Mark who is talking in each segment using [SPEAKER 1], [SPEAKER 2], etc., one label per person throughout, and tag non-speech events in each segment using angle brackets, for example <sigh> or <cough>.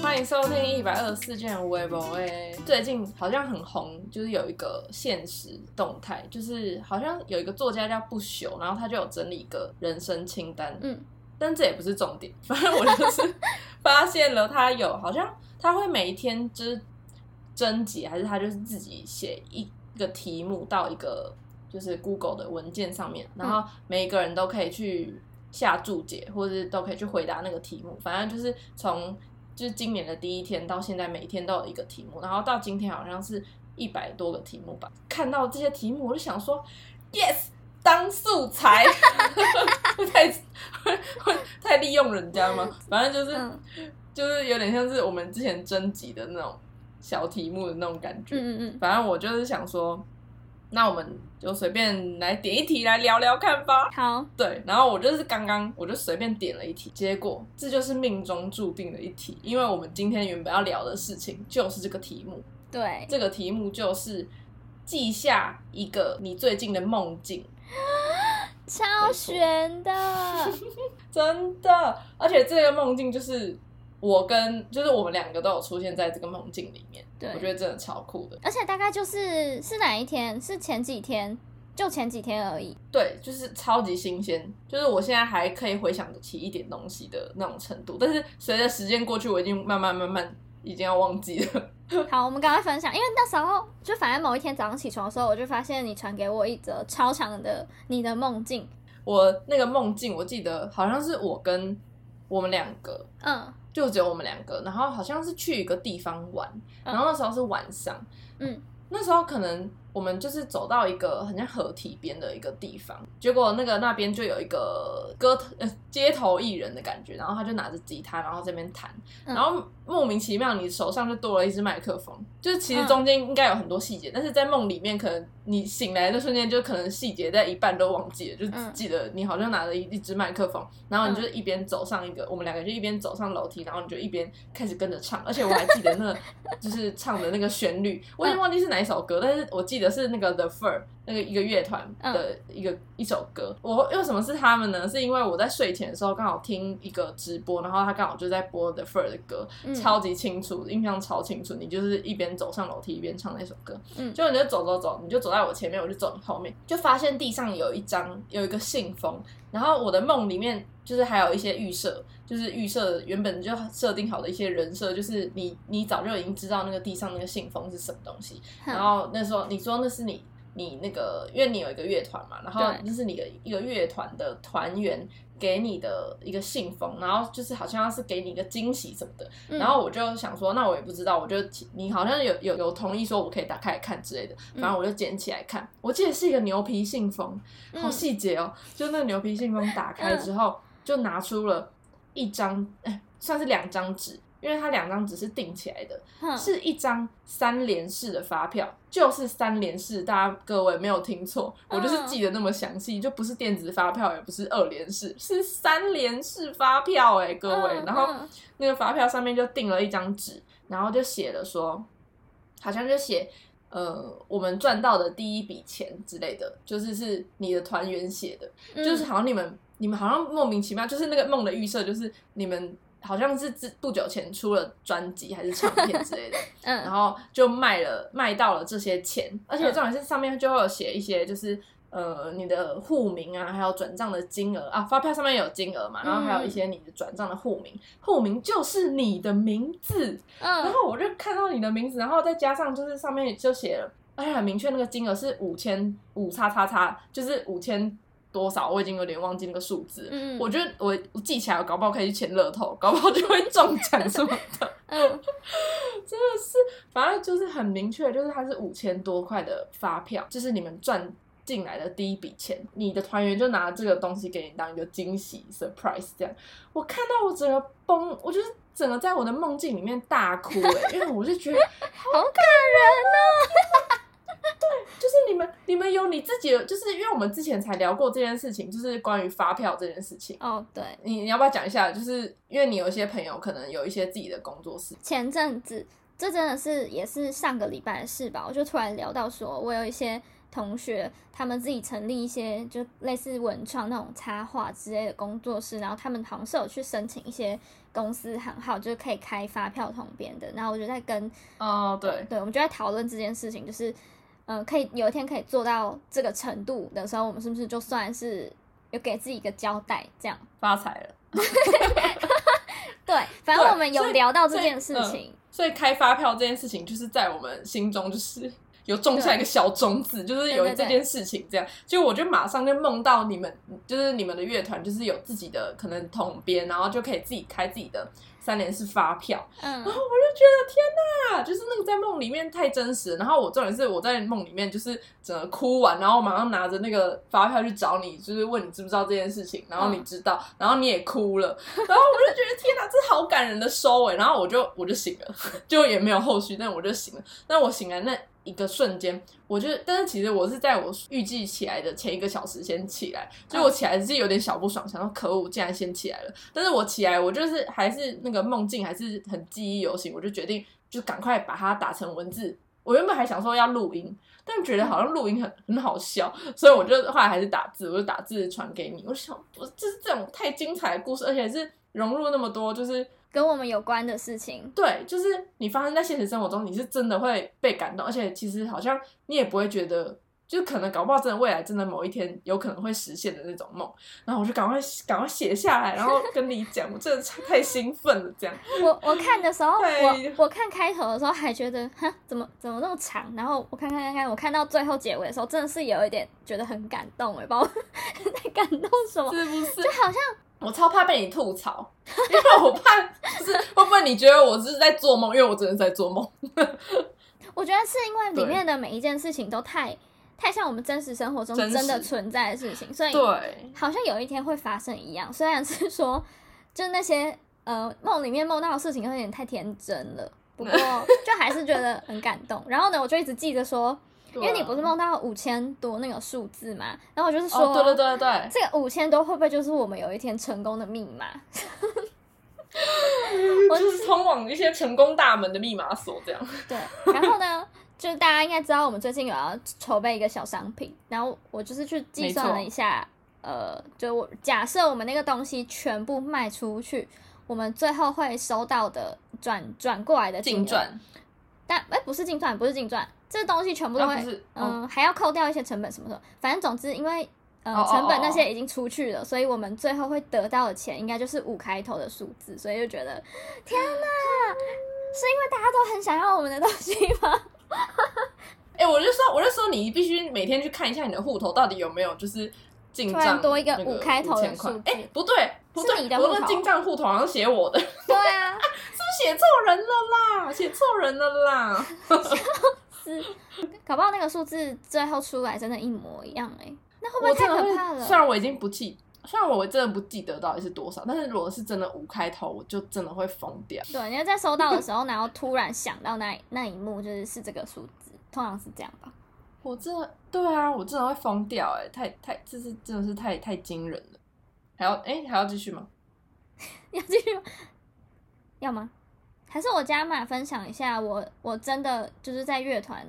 [SPEAKER 1] 欢迎收听一百二十四件微博诶。最近好像很红，就是有一个现实动态，就是好像有一个作家叫不朽，然后他就有整理一个人生清单。
[SPEAKER 2] 嗯，
[SPEAKER 1] 但这也不是重点，反正我就是 <laughs> 发现了他有好像他会每一天就是征集，还是他就是自己写一个题目到一个就是 Google 的文件上面，然后每一个人都可以去下注解，或者是都可以去回答那个题目。反正就是从就是今年的第一天到现在，每天都有一个题目，然后到今天好像是一百多个题目吧。看到这些题目，我就想说，yes，当素材，<laughs> 会太会会太利用人家吗？反正就是、
[SPEAKER 2] 嗯
[SPEAKER 1] 就是有点像是我们之前征集的那种小题目的那种感觉。
[SPEAKER 2] 嗯嗯嗯，
[SPEAKER 1] 反正我就是想说，那我们就随便来点一题来聊聊看吧。
[SPEAKER 2] 好，
[SPEAKER 1] 对，然后我就是刚刚我就随便点了一题，结果这就是命中注定的一题，因为我们今天原本要聊的事情就是这个题目，
[SPEAKER 2] 对，
[SPEAKER 1] 这个题目就是记下一个你最近的梦境，<gasps>
[SPEAKER 2] 超悬的，<laughs>
[SPEAKER 1] 真的，而且这个梦境就是我跟就是我们两个都有出现在这个梦境里面，
[SPEAKER 2] 对
[SPEAKER 1] 我觉得真的超酷的。
[SPEAKER 2] 而且大概就是是哪一天？是前几天，就前几天而已。
[SPEAKER 1] 对，就是超级新鲜，就是我现在还可以回想得起一点东西的那种程度，但是随着时间过去，我已经慢慢慢慢已经要忘记了。<laughs>
[SPEAKER 2] 好，我们赶快分享，因为那时候就反正某一天早上起床的时候，我就发现你传给我一则超长的你的梦境。
[SPEAKER 1] 我那个梦境，我记得好像是我跟我们两个，
[SPEAKER 2] 嗯
[SPEAKER 1] 就只有我们两个，然后好像是去一个地方玩，
[SPEAKER 2] 嗯
[SPEAKER 1] 然后那时候是晚上，
[SPEAKER 2] 嗯，
[SPEAKER 1] 那时候可能我们就是走到一个很像河堤边的一个地方，结果那个那边就有一个歌头呃街头艺人的感觉，然后他就拿着吉他，然后这边弹，
[SPEAKER 2] 嗯。
[SPEAKER 1] 然后莫名其妙你手上就多了一支麦克风，就是其实
[SPEAKER 2] 嗯
[SPEAKER 1] 中间应该有很多细节，但是在梦里面可能你醒来的瞬间就可能细节在一半都忘记了，就只
[SPEAKER 2] 嗯
[SPEAKER 1] 记得你好像拿着一一支麦克风，然后你就一边走上一个，我们两个就一边走上楼梯，然后你就一边开始跟着唱，而且我还记得那个就是唱的那个旋律，我已经忘记是哪一首歌，但是我记得是那个 The Fur 那个一个乐团的一个、一首歌。我为什么是他们呢？是因为我在睡前的时候刚好听一个直播，然后他刚好就在播 The Fur 的歌，
[SPEAKER 2] 嗯
[SPEAKER 1] 超级清楚，印象超清楚。你就是一边走上楼梯一边唱那首歌，
[SPEAKER 2] 嗯
[SPEAKER 1] 就你就走走走，你就走在我前面，我就走你后面，就发现地上有一张有一个信封，然后我的梦里面就是还有一些预设，就是预设原本就设定好的一些人设，就是你你早就已经知道那个地上那个信封是什么东西，然后那时候你说那是你你那个，因为你有一个乐团嘛，然后就是你的一个乐团的团员给你的一个信封，然后就是好像是给你一个惊喜什么的，
[SPEAKER 2] 嗯。
[SPEAKER 1] 然后我就想说，那我也不知道，我就你好像有有有同意说我可以打开来看之类的，
[SPEAKER 2] 嗯
[SPEAKER 1] 反正我就捡起来看，我记得是一个牛皮信封，好
[SPEAKER 2] 嗯
[SPEAKER 1] 细节哦，就那个牛皮信封打开之后，就拿出了一张，哎，算是两张纸。因为它两张纸是订起来的，
[SPEAKER 2] 哼。
[SPEAKER 1] 是一张三联式的发票，就是三联式，大家各位没有听错，我就是记得那么详细，就不是电子发票，也不是二联式，是三联式发票哎、各位。
[SPEAKER 2] 嗯
[SPEAKER 1] 然后
[SPEAKER 2] 嗯。
[SPEAKER 1] 那个发票上面就订了一张纸，然后就写了说，好像就写呃我们赚到的第一笔钱之类的，就是是你的团员写的，
[SPEAKER 2] 嗯
[SPEAKER 1] 就是好像你们你们好像莫名其妙，就是那个梦的预设，就是你们好像是自不久前出了专辑还是唱片之类的，<laughs> 嗯。然
[SPEAKER 2] 嗯
[SPEAKER 1] 后就卖了卖到了这些钱，而且重点是上面就会有写一些就是。呃，你的户名啊，还有转账的金额。啊，发票上面有金额嘛，然后还有一些你的转账的户名，户名就是你的名字，嗯。然
[SPEAKER 2] 嗯
[SPEAKER 1] 后我就看到你的名字，然后再加上就是上面就写了，而且很明确那个金额是五千五叉叉叉，就是五千多少，我已经有点忘记那个数字。
[SPEAKER 2] 嗯
[SPEAKER 1] 我觉得我我记起来，我搞不好可以去签乐透，搞不好就会中奖什么的。<laughs>
[SPEAKER 2] 嗯
[SPEAKER 1] 真的是，反正就是很明确，就是它是五千多块的发票，就是你们赚进来的第一笔钱，你的团员就拿这个东西给你当一个惊喜 surprise 这样。我看到我整个崩，我就是整个在我的梦境里面大哭哎、因为我就觉得 <laughs>
[SPEAKER 2] 好感人 <laughs>
[SPEAKER 1] 就是你们你们有你自己的，就是因为我们之前才聊过这件事情，就是关于发票这件事情。
[SPEAKER 2] 哦。哦，对，
[SPEAKER 1] 你你要不要讲一下？就是因为你有一些朋友可能有一些自己的工作室，
[SPEAKER 2] 前阵子这真的是也是上个礼拜的事吧，我就突然聊到说，我有一些同学他们自己成立一些就类似文创那种插画之类的工作室，然后他们好像是有去申请一些公司行号，就是可以开发票统编的。然后我就在跟
[SPEAKER 1] 哦，对，
[SPEAKER 2] 对，我们就在讨论这件事情，就是嗯、呃可以有一天可以做到这个程度的时候，我们是不是就算是有给自己一个交代？这样 <laughs>
[SPEAKER 1] 发财了。<laughs>
[SPEAKER 2] 对，反正我们有聊到这件事
[SPEAKER 1] 嗯
[SPEAKER 2] 情。
[SPEAKER 1] 所以开发票这件事情，就是在我们心中就是有种下一个小种子，就是有这件事情这样。就我就马上就梦到你们，就是你们的乐团，就是有自己的可能统编，然后就可以自己开自己的三联是发票。
[SPEAKER 2] 嗯
[SPEAKER 1] 然后我就觉得天哪，就是那个在梦里面太真实。然后我重点是我在梦里面就是整个哭完，然后马上拿着那个发票去找你，就是问你知不知道这件事情，然后你知道，然后你也哭了，然后我就觉得天哪，这好感人的收尾。然后我就我就醒了，<laughs> 就也没有后续，但我就醒了。那我醒来那一个瞬间，我就但是其实我是在我预计起来的前一个小时先起来，所以我起来是有点小不爽，想到可恶，竟然先起来了。但是我起来，我就是还是那个梦境还是很记忆犹新，我就决定就赶快把它打成文字。我原本还想说要录音，但觉得好像录音很很好笑，所以我就后来还是打字，我就打字传给你。我想，我，这是这种太精彩的故事，而且是融入那么多，就是
[SPEAKER 2] 跟我们有关的事情，
[SPEAKER 1] 对，就是你发生在现实生活中，你是真的会被感动，而且其实好像你也不会觉得，就可能搞不好真的未来真的某一天有可能会实现的那种梦。然后我就赶快赶快写下来，然后跟你讲，我真的太兴奋了，这样。<laughs>
[SPEAKER 2] 我我看的时候，
[SPEAKER 1] 对
[SPEAKER 2] 我我看开头的时候还觉得，哈，怎么怎么那么长？然后我看看看看，我看到最后结尾的时候，真的是有一点觉得很感动哎，不知道 <laughs> 在感动什么，
[SPEAKER 1] 是不是？
[SPEAKER 2] 就好像
[SPEAKER 1] 我超怕被你吐槽，因为我怕就是 <laughs> 会不会你觉得我是在做梦，因为我真的在做梦。
[SPEAKER 2] 我觉得是因为里面的每一件事情都太太像我们真实生活中真的存在的事情，所以
[SPEAKER 1] 对，
[SPEAKER 2] 好像有一天会发生一样。虽然是说，就那些呃梦里面梦到的事情有点太天真了，不过 <laughs> 就还是觉得很感动。然后呢，我就一直记着说，因为你不是梦到五千多那个数字嘛，然后我就是说，
[SPEAKER 1] 哦，对对对对，
[SPEAKER 2] 这个五千多会不会就是我们有一天成功的密码？<laughs> 我
[SPEAKER 1] 就是通往一些成功大门的密码锁这样。
[SPEAKER 2] 对，然后呢，就是大家应该知道，我们最近有要筹备一个小商品，然后我就是去计算了一下，呃，就我假设我们那个东西全部卖出去，我们最后会收到的转转过来的
[SPEAKER 1] 净，赚。
[SPEAKER 2] 但哎、不是净赚，不是净赚，这东西全部都会，嗯、还要扣掉一些成本什么的，反正总之因为。呃成本
[SPEAKER 1] 哦
[SPEAKER 2] 那些已经出去了，所以我们最后会得到的钱应该就是五开头的数字，所以就觉得天哪，是因为大家都很想要我们的东西吗？<laughs>
[SPEAKER 1] 哎、我就说，我就说，你必须每天去看一下你的户头到底有没有就是进账
[SPEAKER 2] 多一个五开头的
[SPEAKER 1] 5000块
[SPEAKER 2] 数字
[SPEAKER 1] 哎、不对，不对，
[SPEAKER 2] 是你的户头
[SPEAKER 1] 我的进账户头好像写我的，是
[SPEAKER 2] 对啊，<laughs> 是
[SPEAKER 1] 不是写错人了啦？写错人了啦！<laughs>
[SPEAKER 2] 是，搞不好那个数字最后出来真的一模一样哎、那会不会太可怕了？
[SPEAKER 1] 虽然我已经不记，虽然我真的不记得到底是多少，但是如果是真的五开头，我就真的会疯掉。
[SPEAKER 2] 对，你在收到的时候，然后突然想到那那一幕，就是是这个数字，通常是这样吧？
[SPEAKER 1] 我真的，对啊，我真的会疯掉、哎，太太，这是真的是太太惊人了。还要哎、还要继续吗？<laughs>
[SPEAKER 2] 要继续吗？要吗？还是我加码分享一下我我真的就是在乐团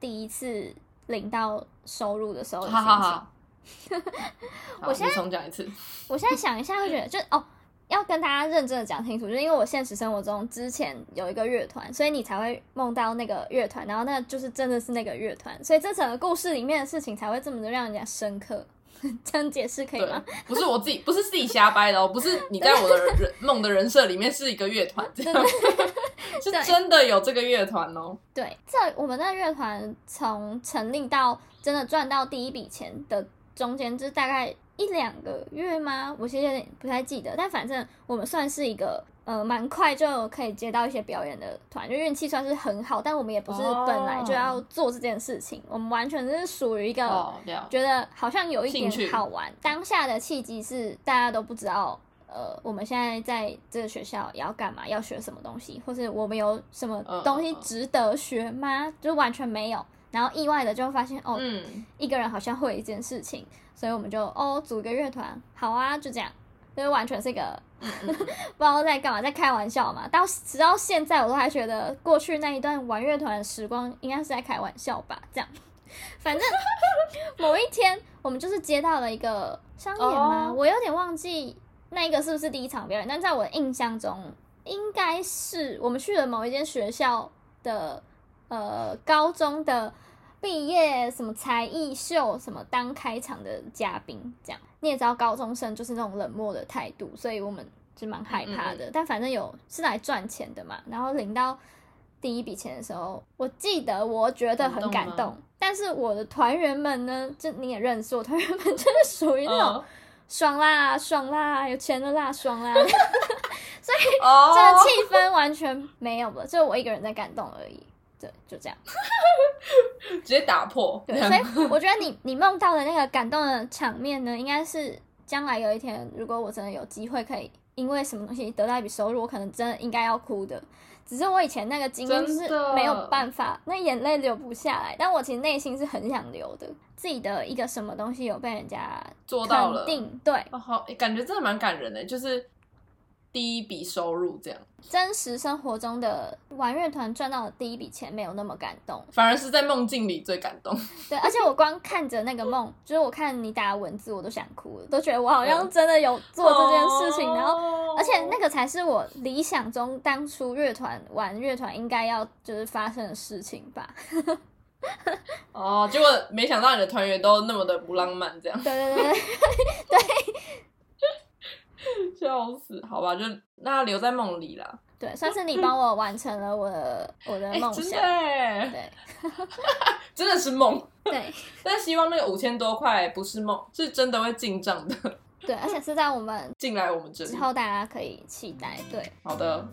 [SPEAKER 2] 第一次领到收入的时候的心情。
[SPEAKER 1] 好好 <laughs> 好，
[SPEAKER 2] 我现在
[SPEAKER 1] 你重讲一次。<laughs>
[SPEAKER 2] 我现在想一下，会觉得 <laughs> 就哦，要跟大家认真的讲清楚，就是因为我现实生活中之前有一个乐团，所以你才会梦到那个乐团，然后那就是真的是那个乐团，所以这整个故事里面的事情才会这么的让人家深刻。<laughs> 这样解释可以吗？，
[SPEAKER 1] 不是我自己，不是自己瞎掰的哦，不是你在我的人梦的人设里面是一个乐团，这样 <laughs> 是真的有这个乐团哦。
[SPEAKER 2] 对，这我们那乐团从成立到真的赚到第一笔钱的中间，就是大概一两个月吗？我其实有点不太记得，但反正我们算是一个呃蛮快就可以接到一些表演的团，就运气算是很好，但我们也不是
[SPEAKER 1] 哦
[SPEAKER 2] 本来就要做这件事情，我们完全是属于一个觉得好像有一点好玩。当下的契机是大家都不知道，呃，我们现在在这个学校要干嘛，要学什么东西，或是我们有什么
[SPEAKER 1] 嗯
[SPEAKER 2] 东西值得学吗？就完全没有。然后意外的就发现，哦，
[SPEAKER 1] 嗯，
[SPEAKER 2] 一个人好像会一件事情，所以我们就哦组一个乐团，好啊，就这样。就是完全是一个
[SPEAKER 1] 嗯 <laughs>
[SPEAKER 2] 不知道在干嘛，在开玩笑嘛。到直到现在，我都还觉得过去那一段玩乐团的时光应该是在开玩笑吧，这样。<laughs> 反正某一天我们就是接到了一个商演吗
[SPEAKER 1] 哦
[SPEAKER 2] 我有点忘记那一个是不是第一场表演，但在我的印象中应该是我们去了某一间学校的呃高中的毕业什么才艺秀什么当开场的嘉宾，这样。你也知道高中生就是那种冷漠的态度，所以我们就蛮害怕的。但反正有是来赚钱的嘛，然后领到第一笔钱的时候，我记得我觉得很感动，但是我的团员们呢，就你也认识我团员们，就是属于那种、
[SPEAKER 1] 嗯
[SPEAKER 2] 爽啦爽啦，有钱的啦爽啦，<laughs> <laughs> 所以这
[SPEAKER 1] 哦，
[SPEAKER 2] 个气氛完全没有了，就我一个人在感动而已。对，就这样。<laughs>
[SPEAKER 1] 直接打破。
[SPEAKER 2] 对，所以我觉得你 <laughs> 你梦到的那个感动的场面呢，应该是将来有一天，如果我真的有机会可以因为什么东西得到一笔收入，我可能真的应该要哭的。只是我以前那个经验就是没有办法，那眼泪流不下来，但我其实内心是很想流的。自己的一个什么东西有被人家
[SPEAKER 1] 做到了
[SPEAKER 2] 对，
[SPEAKER 1] 哦，好，感觉真的蛮感人的，就是第一笔收入这样，
[SPEAKER 2] 真实生活中的玩乐团赚到的第一笔钱没有那么感动。
[SPEAKER 1] 反而是在梦境里最感动。<laughs>
[SPEAKER 2] 对，而且我光看着那个梦，<laughs> 就是我看你打的文字，我都想哭了，都觉得我好像真的有做这件事情，然后
[SPEAKER 1] 后
[SPEAKER 2] 而且那个才是我理想中当初乐团玩乐团应该要就是发生的事情吧。<laughs>
[SPEAKER 1] 哦，结果没想到你的团员都那么的不浪漫，这样
[SPEAKER 2] 对对对对，
[SPEAKER 1] 笑死。好吧，就那留在梦里啦。
[SPEAKER 2] 对，算是你帮我完成了我的我的梦想。对 <laughs>
[SPEAKER 1] 真的是梦。
[SPEAKER 2] 对 <laughs>
[SPEAKER 1] 但希望那个五千多块不是梦，是真的会进账的，
[SPEAKER 2] 对，而且是在我们
[SPEAKER 1] 进来我们这里
[SPEAKER 2] 之。后大家可以期待。对，
[SPEAKER 1] 好的，